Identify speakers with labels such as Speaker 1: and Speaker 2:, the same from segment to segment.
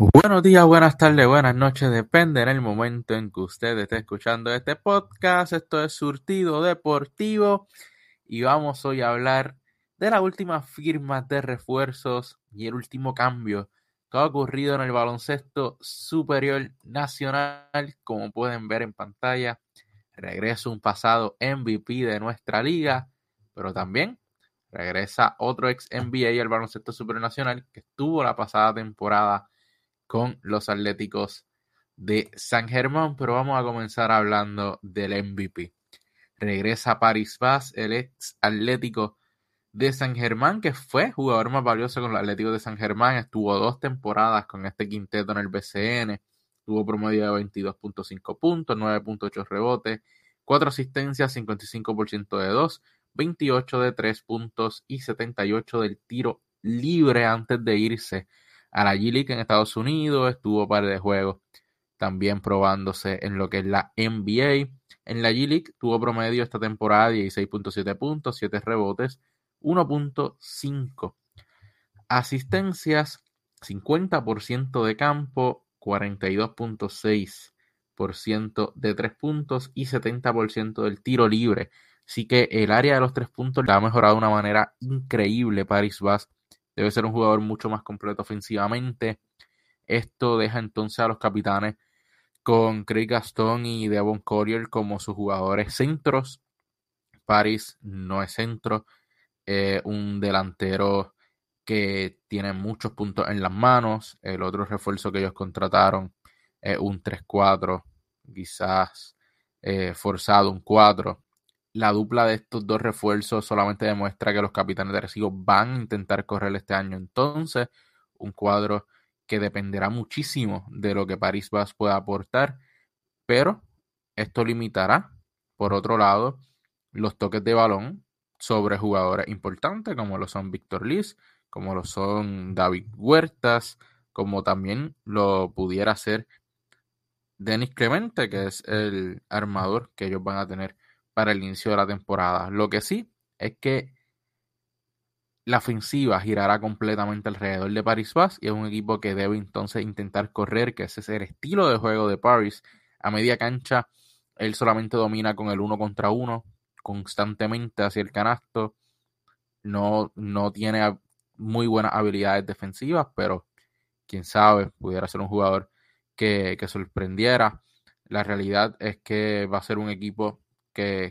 Speaker 1: Buenos días, buenas tardes, buenas noches, depende en el momento en que usted esté escuchando este podcast. Esto es Surtido Deportivo y vamos hoy a hablar de la última firma de refuerzos y el último cambio que ha ocurrido en el baloncesto superior nacional. Como pueden ver en pantalla, regresa un pasado MVP de nuestra liga, pero también regresa otro ex NBA al baloncesto superior nacional que estuvo la pasada temporada con los Atléticos de San Germán, pero vamos a comenzar hablando del MVP. Regresa Paris Vaz, el ex Atlético de San Germán, que fue jugador más valioso con los Atléticos de San Germán, estuvo dos temporadas con este quinteto en el BCN, tuvo promedio de 22.5 puntos, 9.8 rebotes, 4 asistencias, 55% de 2, 28 de 3 puntos y 78 del tiro libre antes de irse a la G-League en Estados Unidos, estuvo par de juegos también probándose en lo que es la NBA. En la G-League tuvo promedio esta temporada 16.7 puntos, 7 rebotes, 1.5 asistencias, 50% de campo, 42.6% de 3 puntos y 70% del tiro libre. Así que el área de los 3 puntos la ha mejorado de una manera increíble Paris Bass Debe ser un jugador mucho más completo ofensivamente. Esto deja entonces a los capitanes con Craig Gaston y Devon Collier como sus jugadores centros. Paris no es centro, un delantero que tiene muchos puntos en las manos. El otro refuerzo que ellos contrataron es un 3-4, quizás eh, forzado un 4 la dupla de estos dos refuerzos solamente demuestra que los capitanes de Recibo van a intentar correr este año. Entonces, un cuadro que dependerá muchísimo de lo que París Bas pueda aportar, pero esto limitará, por otro lado, los toques de balón sobre jugadores importantes como lo son Víctor Liz, como lo son David Huertas, como también lo pudiera ser Denis Clemente, que es el armador que ellos van a tener el inicio de la temporada. Lo que sí es que la ofensiva girará completamente alrededor de Paris Bass y es un equipo que debe entonces intentar correr, que ese es el estilo de juego de Paris. A media cancha, él solamente domina con el uno contra uno, constantemente hacia el canasto. No, no tiene muy buenas habilidades defensivas, pero quién sabe, pudiera ser un jugador que, que sorprendiera. La realidad es que va a ser un equipo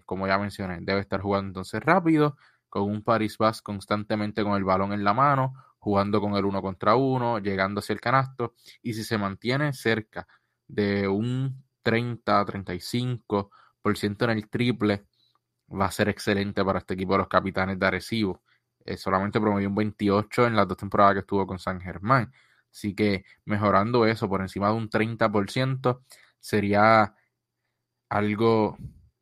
Speaker 1: como ya mencioné, debe estar jugando entonces rápido, con un Paris Bass constantemente con el balón en la mano, jugando con el uno contra uno, llegando hacia el canasto, y si se mantiene cerca de un 30-35% en el triple, va a ser excelente para este equipo de los capitanes de Arecibo. Eh, solamente promedió un 28 en las dos temporadas que estuvo con San Germán. Así que mejorando eso por encima de un 30% sería algo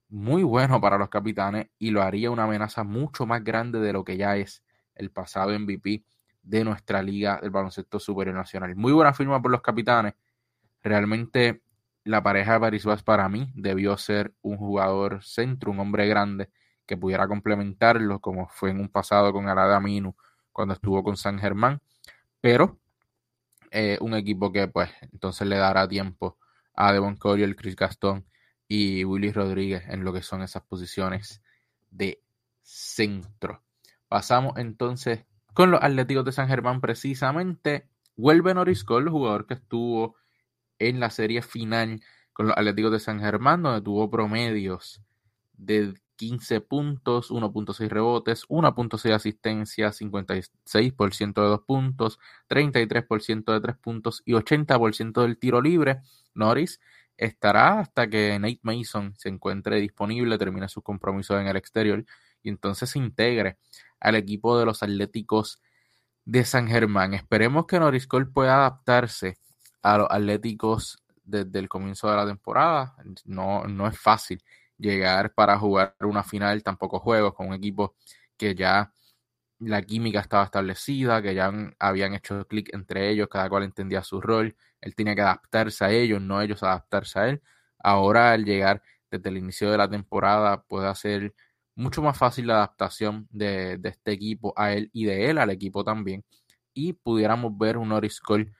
Speaker 1: muy bueno para los capitanes y lo haría una amenaza mucho más grande de lo que ya es el pasado MVP de nuestra liga del baloncesto superior nacional. Muy buena firma por los capitanes. Realmente la pareja de Paris Vaz para mí debió ser un jugador centro, un hombre grande que pudiera complementarlo como fue en un pasado con Arada Minu cuando estuvo con San Germán, pero eh, un equipo que pues entonces le dará tiempo a Devon el Chris Gastón y Willy Rodríguez en lo que son esas posiciones de centro. Pasamos entonces con los Atléticos de San Germán precisamente. Vuelve Norris Cole, jugador que estuvo en la serie final con los Atléticos de San Germán, donde tuvo promedios de 15 puntos, 1.6 rebotes, 1.6 asistencias, 56% de 2 puntos, 33% de 3 puntos y 80% del tiro libre. Norris estará hasta que Nate Mason se encuentre disponible, termine sus compromisos en el exterior y entonces se integre al equipo de los Atléticos de San Germán. Esperemos que Norris Cole pueda adaptarse a los Atléticos desde el comienzo de la temporada. No, no es fácil llegar para jugar una final tan pocos juegos con un equipo que ya la química estaba establecida, que ya habían hecho clic entre ellos, cada cual entendía su rol, él tenía que adaptarse a ellos, no ellos adaptarse a él. Ahora al llegar desde el inicio de la temporada puede hacer mucho más fácil la adaptación de, este equipo a él y de él al equipo también. Y pudiéramos ver un Norris Cole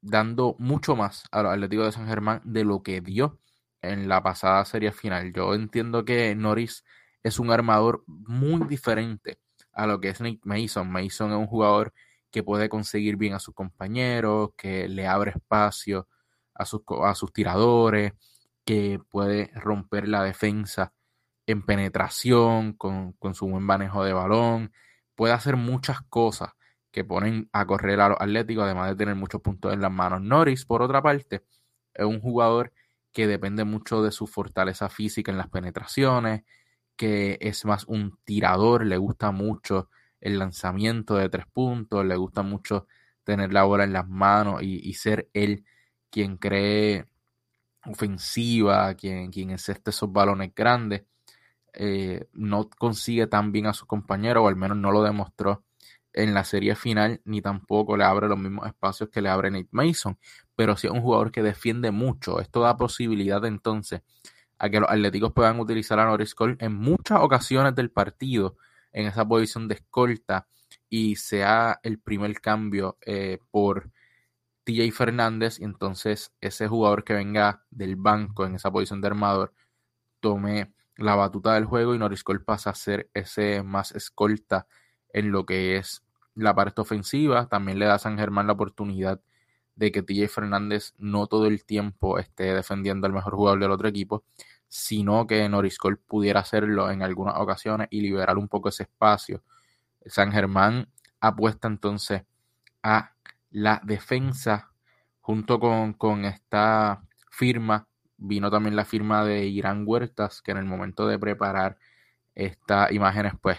Speaker 1: dando mucho más a los Atléticos de San Germán de lo que dio en la pasada serie final. Yo entiendo que Norris es un armador muy diferente a lo que es Nick Mason. Mason es un jugador que puede conseguir bien a sus compañeros, que le abre espacio a sus, tiradores, que puede romper la defensa en penetración, con, con, su buen manejo de balón, puede hacer muchas cosas que ponen a correr a los Atléticos, además de tener muchos puntos en las manos. Norris, por otra parte, es un jugador que depende mucho de su fortaleza física en las penetraciones, que es más un tirador, le gusta mucho el lanzamiento de tres puntos, le gusta mucho tener la bola en las manos y, ser él quien cree ofensiva, quien, quien enceste esos balones grandes. Eh, no consigue tan bien a su compañero, o al menos no lo demostró en la serie final, ni tampoco le abre los mismos espacios que le abre Nate Mason, pero sí es un jugador que defiende mucho. Esto da posibilidad entonces a que los atléticos puedan utilizar a Norris Cole en muchas ocasiones del partido en esa posición de escolta y sea el primer cambio eh, por TJ Fernández y entonces ese jugador que venga del banco en esa posición de armador tome la batuta del juego y Norris Cole pasa a ser ese más escolta en lo que es la parte ofensiva. También le da a San Germán la oportunidad de que TJ Fernández no todo el tiempo esté defendiendo al mejor jugador del otro equipo, sino que Norris Cole pudiera hacerlo en algunas ocasiones y liberar un poco ese espacio. San Germán apuesta entonces a la defensa junto con, con esta firma. Vino también la firma de Irán Huertas, que en el momento de preparar estas imágenes, pues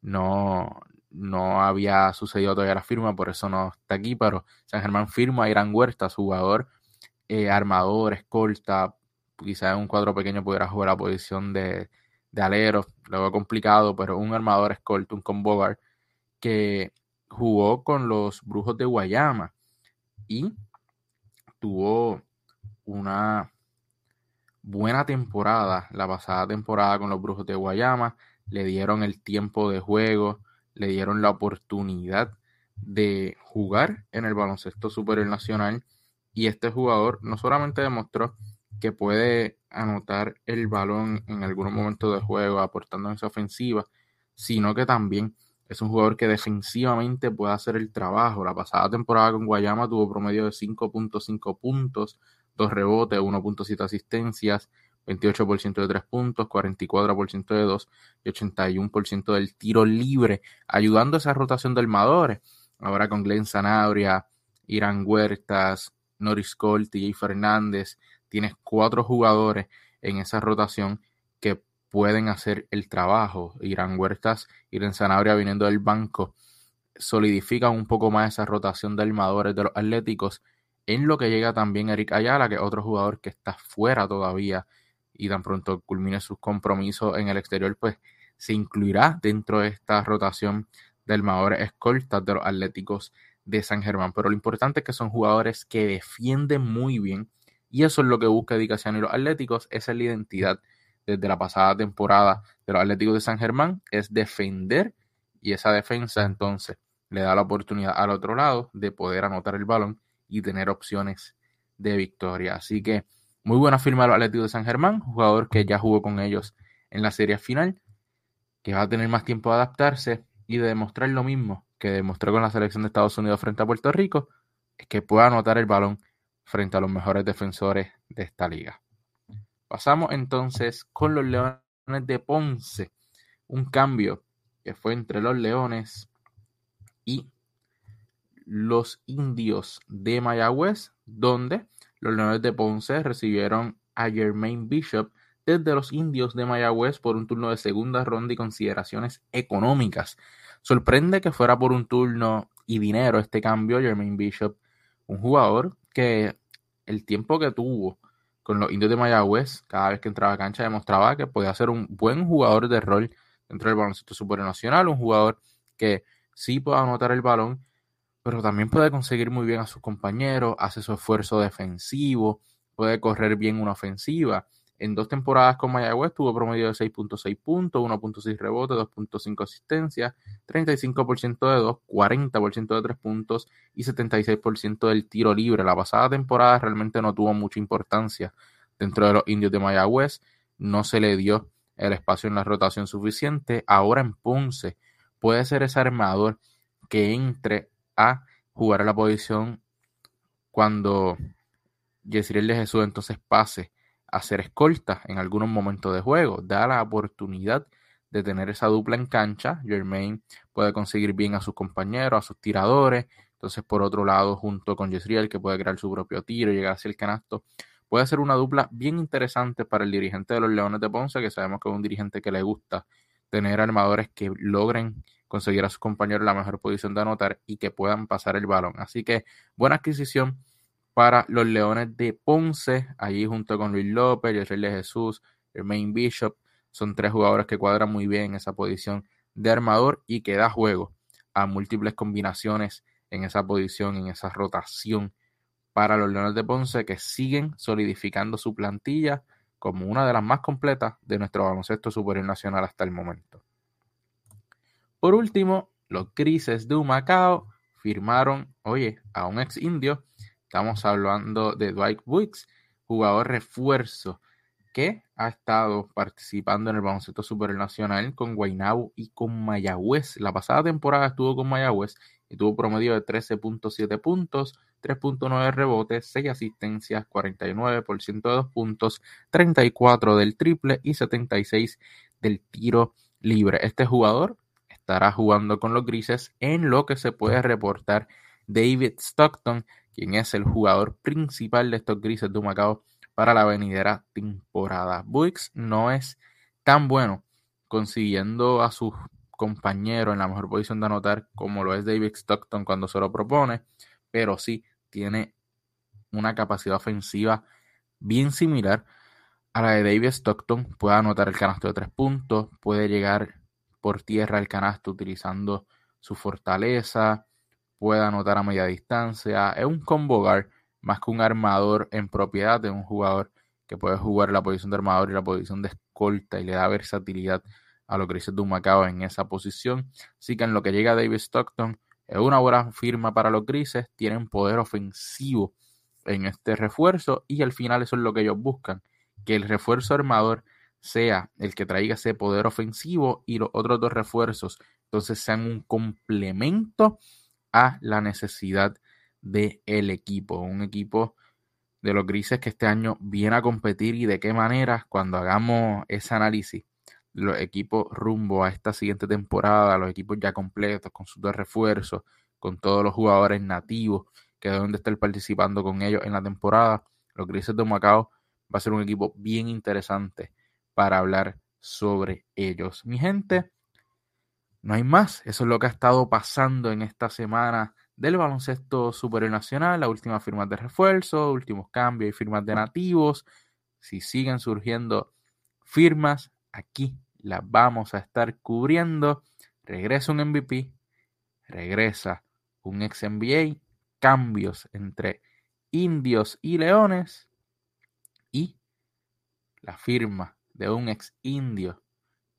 Speaker 1: no, no había sucedido todavía la firma, por eso no está aquí, pero San Germán firma a Irán Huertas, jugador, eh, armador, escolta, quizás un cuadro pequeño pudiera jugar la posición de, de alero, luego complicado, pero un armador escolta, un combo que jugó con los Brujos de Guayama y tuvo una buena temporada la pasada temporada con los Brujos de Guayama, le dieron el tiempo de juego, le dieron la oportunidad de jugar en el baloncesto superior nacional y este jugador no solamente demostró que puede anotar el balón en algunos momentos de juego aportando en esa ofensiva, sino que también es un jugador que defensivamente puede hacer el trabajo. La pasada temporada con Guayama tuvo promedio de 5.5 puntos, 2 rebotes, 1.7 asistencias, 28% de 3 puntos, 44% de 2 y 81% del tiro libre, ayudando a esa rotación de armadores. Ahora con Glenn Sanabria, Irán Huertas, Norris Colt, y Fernández, tienes cuatro jugadores en esa rotación que pueden hacer el trabajo. Irán Huertas, Irán Sanabria viniendo del banco, solidifican un poco más esa rotación de armadores de los Atléticos. En lo que llega también Eric Ayala, que es otro jugador que está fuera todavía y tan pronto culmine sus compromisos en el exterior, pues se incluirá dentro de esta rotación de armadores escoltas de los Atléticos de San Germán. Pero lo importante es que son jugadores que defienden muy bien y eso es lo que busca Edicaciano y los Atléticos. Esa es la identidad desde la pasada temporada de los Atléticos de San Germán, es defender y esa defensa entonces le da la oportunidad al otro lado de poder anotar el balón y tener opciones de victoria. Así que muy buena firma de los Atléticos de San Germán, jugador que ya jugó con ellos en la serie final, que va a tener más tiempo de adaptarse y de demostrar lo mismo que demostró con la selección de Estados Unidos frente a Puerto Rico, es que pueda anotar el balón frente a los mejores defensores de esta liga. Pasamos entonces con los Leones de Ponce, un cambio que fue entre los Leones y los Indios de Mayagüez, donde los Leones de Ponce recibieron a Jermaine Bishop desde los Indios de Mayagüez por un turno de segunda ronda y consideraciones económicas. Sorprende que fuera por un turno y dinero este cambio. Jermaine Bishop, un jugador que el tiempo que tuvo con los Indios de Mayagüez, cada vez que entraba a cancha demostraba que podía ser un buen jugador de rol dentro del baloncesto supernacional, un jugador que sí puede anotar el balón pero también puede conseguir muy bien a sus compañeros, hace su esfuerzo defensivo, puede correr bien una ofensiva. En dos temporadas con Mayagüez tuvo promedio de 6.6 puntos, 1.6 rebotes, 2.5 asistencias, 35% de 2, 40% de 3 puntos y 76% del tiro libre. La pasada temporada realmente no tuvo mucha importancia dentro de los indios de Mayagüez. No se le dio el espacio en la rotación suficiente. Ahora en Ponce puede ser ese armador que entre a jugar a la posición cuando Yesriel de Jesús entonces pase a ser escolta en algunos momentos de juego. Da la oportunidad de tener esa dupla en cancha. Jermaine puede conseguir bien a sus compañeros, a sus tiradores. Entonces, por otro lado, junto con Yesriel, que puede crear su propio tiro, llegar hacia el canasto, puede ser una dupla bien interesante para el dirigente de los Leones de Ponce, que sabemos que es un dirigente que le gusta tener armadores que logren conseguir a sus compañeros la mejor posición de anotar y que puedan pasar el balón. Así que buena adquisición para los Leones de Ponce, allí junto con Luis López, Israel de Jesús, Main Bishop, son tres jugadores que cuadran muy bien en esa posición de armador y que da juego a múltiples combinaciones en esa posición, en esa rotación para los Leones de Ponce que siguen solidificando su plantilla como una de las más completas de nuestro baloncesto superior nacional hasta el momento. Por último, los Grises de Humacao firmaron, oye, a un ex indio Estamos hablando de Dwight Wicks, jugador refuerzo que ha estado participando en el baloncesto supernacional con Guaynabo y con Mayagüez. La pasada temporada estuvo con Mayagüez y tuvo promedio de 13.7 puntos, 3.9 rebotes, 6 asistencias, 49% de 2 puntos, 34 del triple y 76 del tiro libre. Este jugador estará jugando con los grises en lo que se puede reportar David Stockton, quien es el jugador principal de estos grises de Humacao para la venidera temporada. Buicks no es tan bueno consiguiendo a sus compañeros en la mejor posición de anotar como lo es David Stockton cuando se lo propone, pero sí tiene una capacidad ofensiva bien similar a la de David Stockton. Puede anotar el canasto de tres puntos, puede llegar por tierra al canasto utilizando su fortaleza, puede anotar a media distancia. Es un combo guard más que un armador en propiedad de un jugador que puede jugar la posición de armador y la posición de escolta y le da versatilidad a los Grises de Macao en esa posición. Así que en lo que llega David Stockton es una buena firma para los Grises, tienen poder ofensivo en este refuerzo y al final eso es lo que ellos buscan, que el refuerzo armador sea el que traiga ese poder ofensivo y los otros dos refuerzos entonces sean un complemento a la necesidad del equipo. Un equipo de los grises que este año viene a competir y de qué manera cuando hagamos ese análisis los equipos rumbo a esta siguiente temporada, los equipos ya completos, con sus dos refuerzos, con todos los jugadores nativos que deben de estar participando con ellos en la temporada, los Grises de Macao va a ser un equipo bien interesante para hablar sobre ellos. Mi gente, no hay más. Eso es lo que ha estado pasando en esta semana del baloncesto superior nacional, las últimas firmas de refuerzo, últimos cambios y firmas de nativos. Si siguen surgiendo firmas, aquí las vamos a estar cubriendo. Regresa un MVP, regresa un ex NBA, cambios entre indios y leones y la firma de un ex indio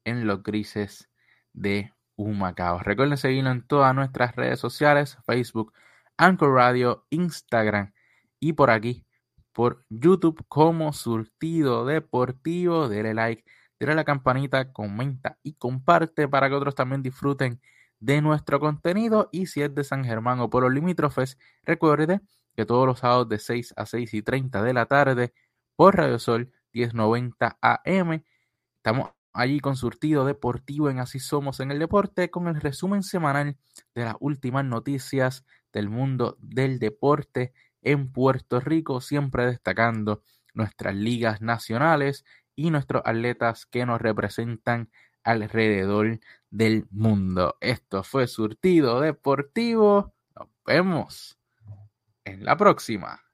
Speaker 1: en los grises de Humacao. Recuerden seguirnos en todas nuestras redes sociales, Facebook, Anchor Radio, Instagram y por aquí, por YouTube como Surtido Deportivo. Dele like, dale a la campanita, comenta y comparte para que otros también disfruten de nuestro contenido. Y si es de San Germán o por los limítrofes, recuerde que todos los sábados de 6 a 6 y 30 de la tarde por Radio Sol 1090 AM estamos allí con surtido deportivo en Así Somos en el Deporte con el resumen semanal de las últimas noticias del mundo del deporte en Puerto Rico, siempre destacando nuestras ligas nacionales y nuestros atletas que nos representan alrededor del mundo. Esto fue Surtido Deportivo. Nos vemos en la próxima.